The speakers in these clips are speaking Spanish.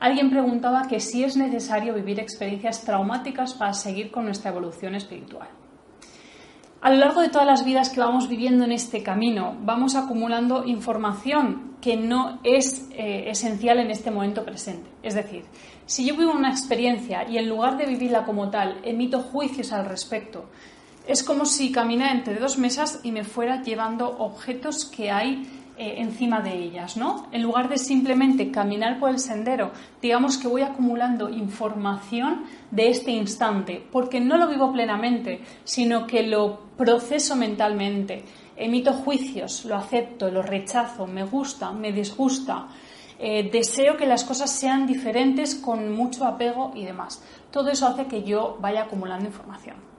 Alguien preguntaba que si es necesario vivir experiencias traumáticas para seguir con nuestra evolución espiritual. A lo largo de todas las vidas que vamos viviendo en este camino, vamos acumulando información que no es eh, esencial en este momento presente. Es decir, si yo vivo una experiencia y en lugar de vivirla como tal, emito juicios al respecto, es como si caminara entre dos mesas y me fuera llevando objetos que hay eh, encima de ellas, ¿no? En lugar de simplemente caminar por el sendero, digamos que voy acumulando información de este instante, porque no lo vivo plenamente, sino que lo proceso mentalmente, emito juicios, lo acepto, lo rechazo, me gusta, me disgusta, eh, deseo que las cosas sean diferentes con mucho apego y demás. Todo eso hace que yo vaya acumulando información.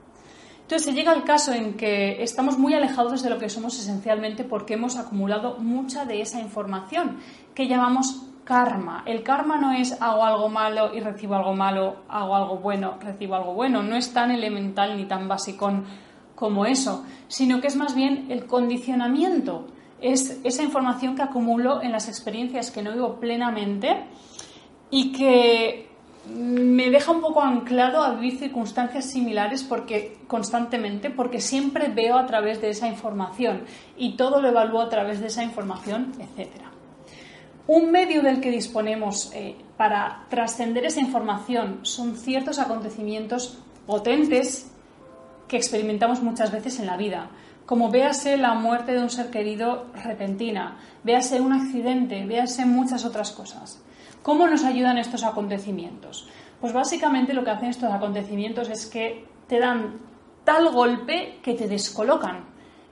Entonces llega al caso en que estamos muy alejados de lo que somos esencialmente porque hemos acumulado mucha de esa información que llamamos karma. El karma no es hago algo malo y recibo algo malo, hago algo bueno, recibo algo bueno. No es tan elemental ni tan básico como eso, sino que es más bien el condicionamiento. Es esa información que acumulo en las experiencias que no vivo plenamente y que me deja un poco anclado a vivir circunstancias similares porque constantemente porque siempre veo a través de esa información y todo lo evalúo a través de esa información, etcétera. Un medio del que disponemos eh, para trascender esa información son ciertos acontecimientos potentes que experimentamos muchas veces en la vida, como véase la muerte de un ser querido repentina, véase un accidente, véase muchas otras cosas. ¿Cómo nos ayudan estos acontecimientos? Pues básicamente lo que hacen estos acontecimientos es que te dan tal golpe que te descolocan.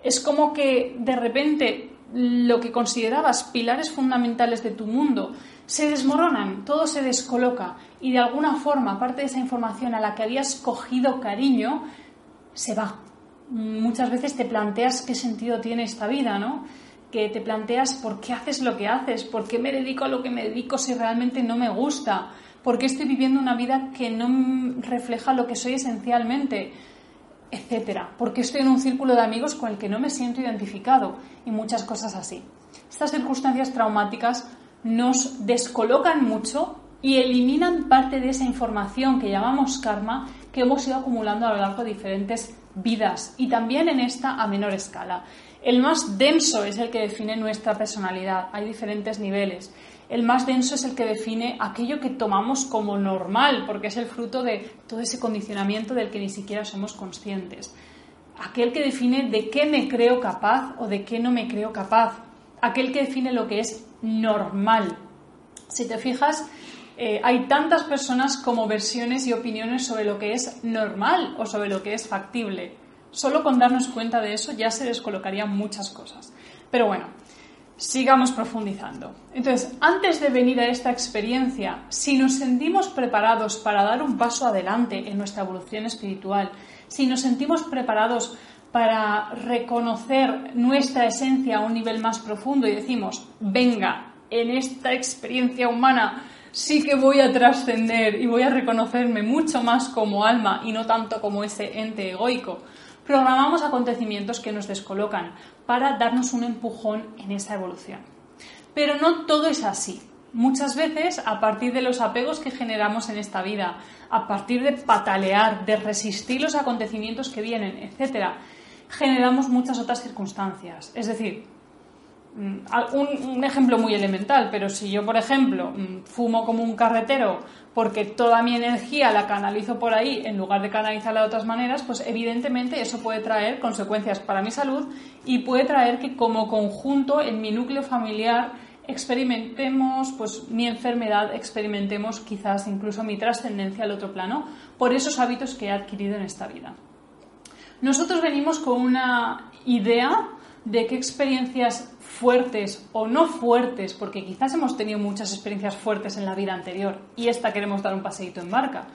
Es como que de repente lo que considerabas pilares fundamentales de tu mundo se desmoronan, todo se descoloca y de alguna forma parte de esa información a la que habías cogido cariño se va. Muchas veces te planteas qué sentido tiene esta vida, ¿no? que te planteas por qué haces lo que haces, por qué me dedico a lo que me dedico si realmente no me gusta, por qué estoy viviendo una vida que no refleja lo que soy esencialmente, etcétera, por qué estoy en un círculo de amigos con el que no me siento identificado y muchas cosas así. Estas circunstancias traumáticas nos descolocan mucho y eliminan parte de esa información que llamamos karma que hemos ido acumulando a lo largo de diferentes vidas y también en esta a menor escala. El más denso es el que define nuestra personalidad. Hay diferentes niveles. El más denso es el que define aquello que tomamos como normal, porque es el fruto de todo ese condicionamiento del que ni siquiera somos conscientes. Aquel que define de qué me creo capaz o de qué no me creo capaz. Aquel que define lo que es normal. Si te fijas, eh, hay tantas personas como versiones y opiniones sobre lo que es normal o sobre lo que es factible. Solo con darnos cuenta de eso ya se descolocarían muchas cosas. Pero bueno, sigamos profundizando. Entonces, antes de venir a esta experiencia, si nos sentimos preparados para dar un paso adelante en nuestra evolución espiritual, si nos sentimos preparados para reconocer nuestra esencia a un nivel más profundo y decimos, venga, en esta experiencia humana sí que voy a trascender y voy a reconocerme mucho más como alma y no tanto como ese ente egoico, programamos acontecimientos que nos descolocan para darnos un empujón en esa evolución. Pero no todo es así. Muchas veces, a partir de los apegos que generamos en esta vida, a partir de patalear, de resistir los acontecimientos que vienen, etc., generamos muchas otras circunstancias. Es decir, Mm, un, ejemplo muy elemental, pero si yo, por ejemplo, mm, fumo como un carretero porque toda mi energía la canalizo por ahí en lugar de canalizarla de otras maneras, pues evidentemente eso puede traer consecuencias para mi salud y puede traer que como conjunto en mi núcleo familiar experimentemos pues mi enfermedad, experimentemos quizás incluso mi trascendencia al otro plano por esos hábitos que he adquirido en esta vida. Nosotros venimos con una idea de qué experiencias fuertes o no fuertes, porque quizás hemos tenido muchas experiencias fuertes en la vida anterior y esta queremos dar un paseíto en barca.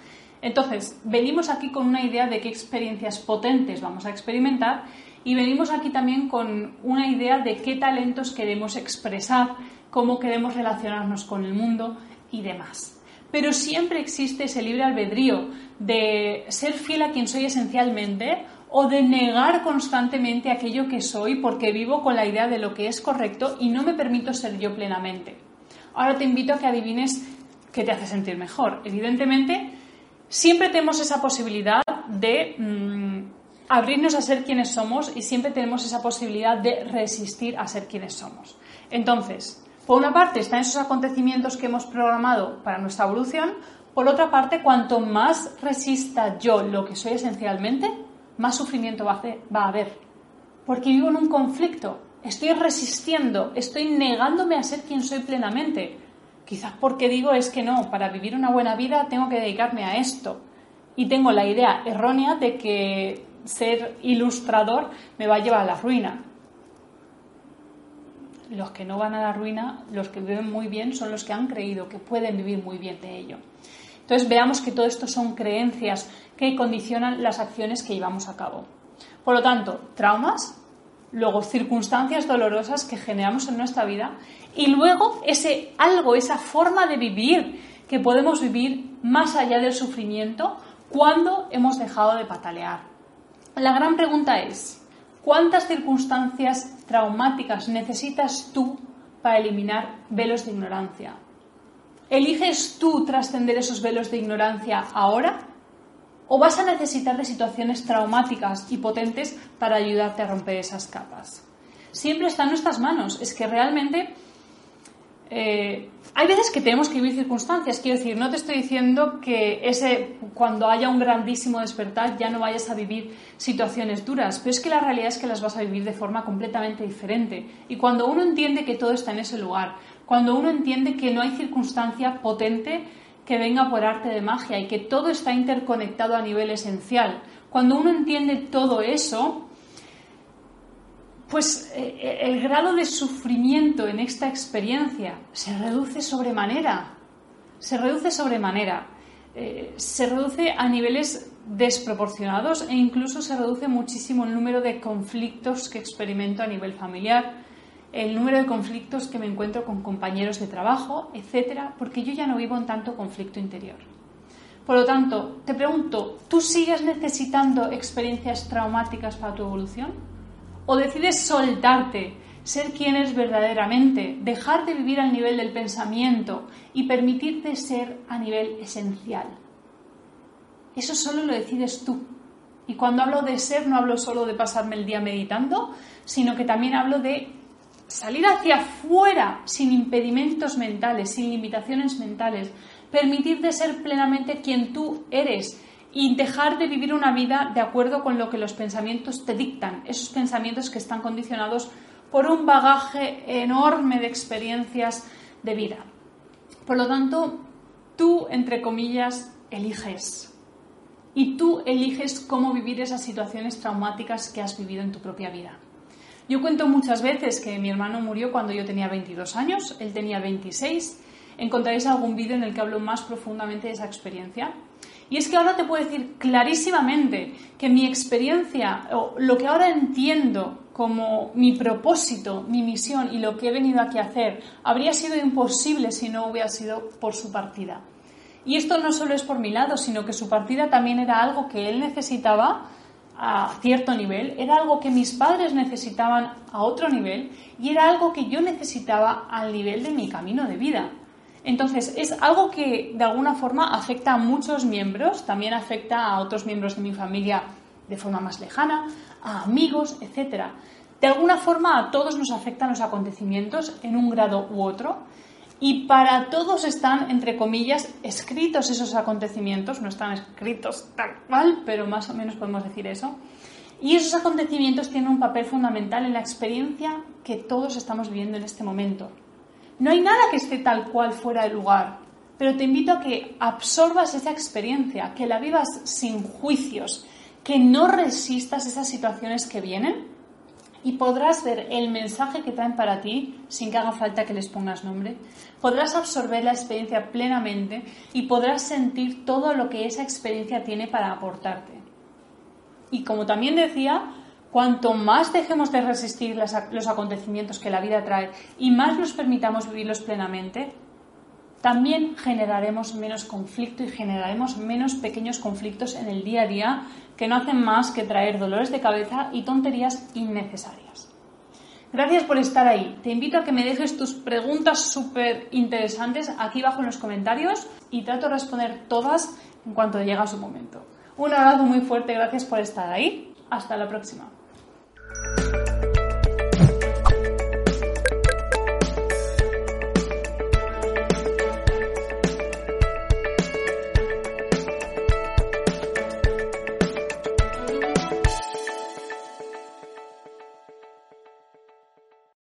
Entonces, venimos aquí con una idea de qué experiencias potentes vamos a experimentar y venimos aquí también con una idea de qué talentos queremos expresar, cómo queremos relacionarnos con el mundo y demás. Pero siempre existe ese libre albedrío de ser fiel a quien soy esencialmente o de negar constantemente aquello que soy porque vivo con la idea de lo que es correcto y no me permito ser yo plenamente. Ahora te invito a que adivines qué te hace sentir mejor. Evidentemente, siempre tenemos esa posibilidad de mm, abrirnos a ser quienes somos y siempre tenemos esa posibilidad de resistir a ser quienes somos. Entonces, por una parte están esos acontecimientos que hemos programado para nuestra evolución, por otra parte, cuanto más resista yo lo que soy esencialmente, más sufrimiento va a haber. Porque vivo en un conflicto, estoy resistiendo, estoy negándome a ser quien soy plenamente. Quizás porque digo es que no, para vivir una buena vida tengo que dedicarme a esto. Y tengo la idea errónea de que ser ilustrador me va a llevar a la ruina. Los que no van a la ruina, los que viven muy bien, son los que han creído que pueden vivir muy bien de ello. Entonces veamos que todo esto son creencias que condicionan las acciones que llevamos a cabo. Por lo tanto, traumas, luego circunstancias dolorosas que generamos en nuestra vida y luego ese algo, esa forma de vivir que podemos vivir más allá del sufrimiento cuando hemos dejado de patalear. La gran pregunta es, ¿cuántas circunstancias traumáticas necesitas tú para eliminar velos de ignorancia? ¿Eliges tú trascender esos velos de ignorancia ahora? ¿O vas a necesitar de situaciones traumáticas y potentes para ayudarte a romper esas capas? Siempre está en nuestras manos. Es que realmente eh, hay veces que tenemos que vivir circunstancias. Quiero decir, no te estoy diciendo que ese, cuando haya un grandísimo despertar ya no vayas a vivir situaciones duras, pero es que la realidad es que las vas a vivir de forma completamente diferente. Y cuando uno entiende que todo está en ese lugar, cuando uno entiende que no hay circunstancia potente que venga por arte de magia y que todo está interconectado a nivel esencial, cuando uno entiende todo eso, pues eh, eh, el grado de sufrimiento en esta experiencia se reduce sobremanera, se reduce sobremanera, eh, se reduce a niveles desproporcionados e incluso se reduce muchísimo el número de conflictos que experimento a nivel familiar, el número de conflictos que me encuentro con compañeros de trabajo, etcétera, porque yo ya no vivo en tanto conflicto interior. Por lo tanto, te pregunto, ¿tú sigues necesitando experiencias traumáticas para tu evolución? ¿O decides soltarte, ser quien eres verdaderamente, dejar de vivir al nivel del pensamiento y permitirte ser a nivel esencial? Eso solo lo decides tú. Y cuando hablo de ser, no hablo solo de pasarme el día meditando, sino que también hablo de salir hacia afuera sin impedimentos mentales, sin limitaciones mentales, permitirte ser plenamente quien tú eres y dejar de vivir una vida de acuerdo con lo que los pensamientos te dictan, esos pensamientos que están condicionados por un bagaje enorme de experiencias de vida. Por lo tanto, tú, entre comillas, eliges. Y tú eliges cómo vivir esas situaciones traumáticas que has vivido en tu propia vida. Yo cuento muchas veces que mi hermano murió cuando yo tenía 22 años, él tenía 26. Encontraréis algún vídeo en el que hablo más profundamente de esa experiencia. Y es que ahora te puedo decir clarísimamente que mi experiencia, o lo que ahora entiendo como mi propósito, mi misión y lo que he venido aquí a hacer, habría sido imposible si no hubiera sido por su partida. Y esto no solo es por mi lado, sino que su partida también era algo que él necesitaba a cierto nivel, era algo que mis padres necesitaban a otro nivel y era algo que yo necesitaba al nivel de mi camino de vida. Entonces, es algo que de alguna forma afecta a muchos miembros, también afecta a otros miembros de mi familia de forma más lejana, a amigos, etc. De alguna forma a todos nos afectan los acontecimientos en un grado u otro y para todos están, entre comillas, escritos esos acontecimientos, no están escritos tal cual, pero más o menos podemos decir eso. Y esos acontecimientos tienen un papel fundamental en la experiencia que todos estamos viviendo en este momento. No hay nada que esté tal cual fuera de lugar, pero te invito a que absorbas esa experiencia, que la vivas sin juicios, que no resistas esas situaciones que vienen y podrás ver el mensaje que traen para ti sin que haga falta que les pongas nombre. Podrás absorber la experiencia plenamente y podrás sentir todo lo que esa experiencia tiene para aportarte. Y como también decía, cuanto más dejemos de resistir los acontecimientos que la vida trae y más nos permitamos vivirlos plenamente, también generaremos menos conflicto y generaremos menos pequeños conflictos en el día a día que no hacen más que traer dolores de cabeza y tonterías innecesarias. Gracias por estar ahí. Te invito a que me dejes tus preguntas súper interesantes aquí abajo en los comentarios y trato de responder todas en cuanto llega su momento. Un abrazo muy fuerte, gracias por estar ahí. Hasta la próxima.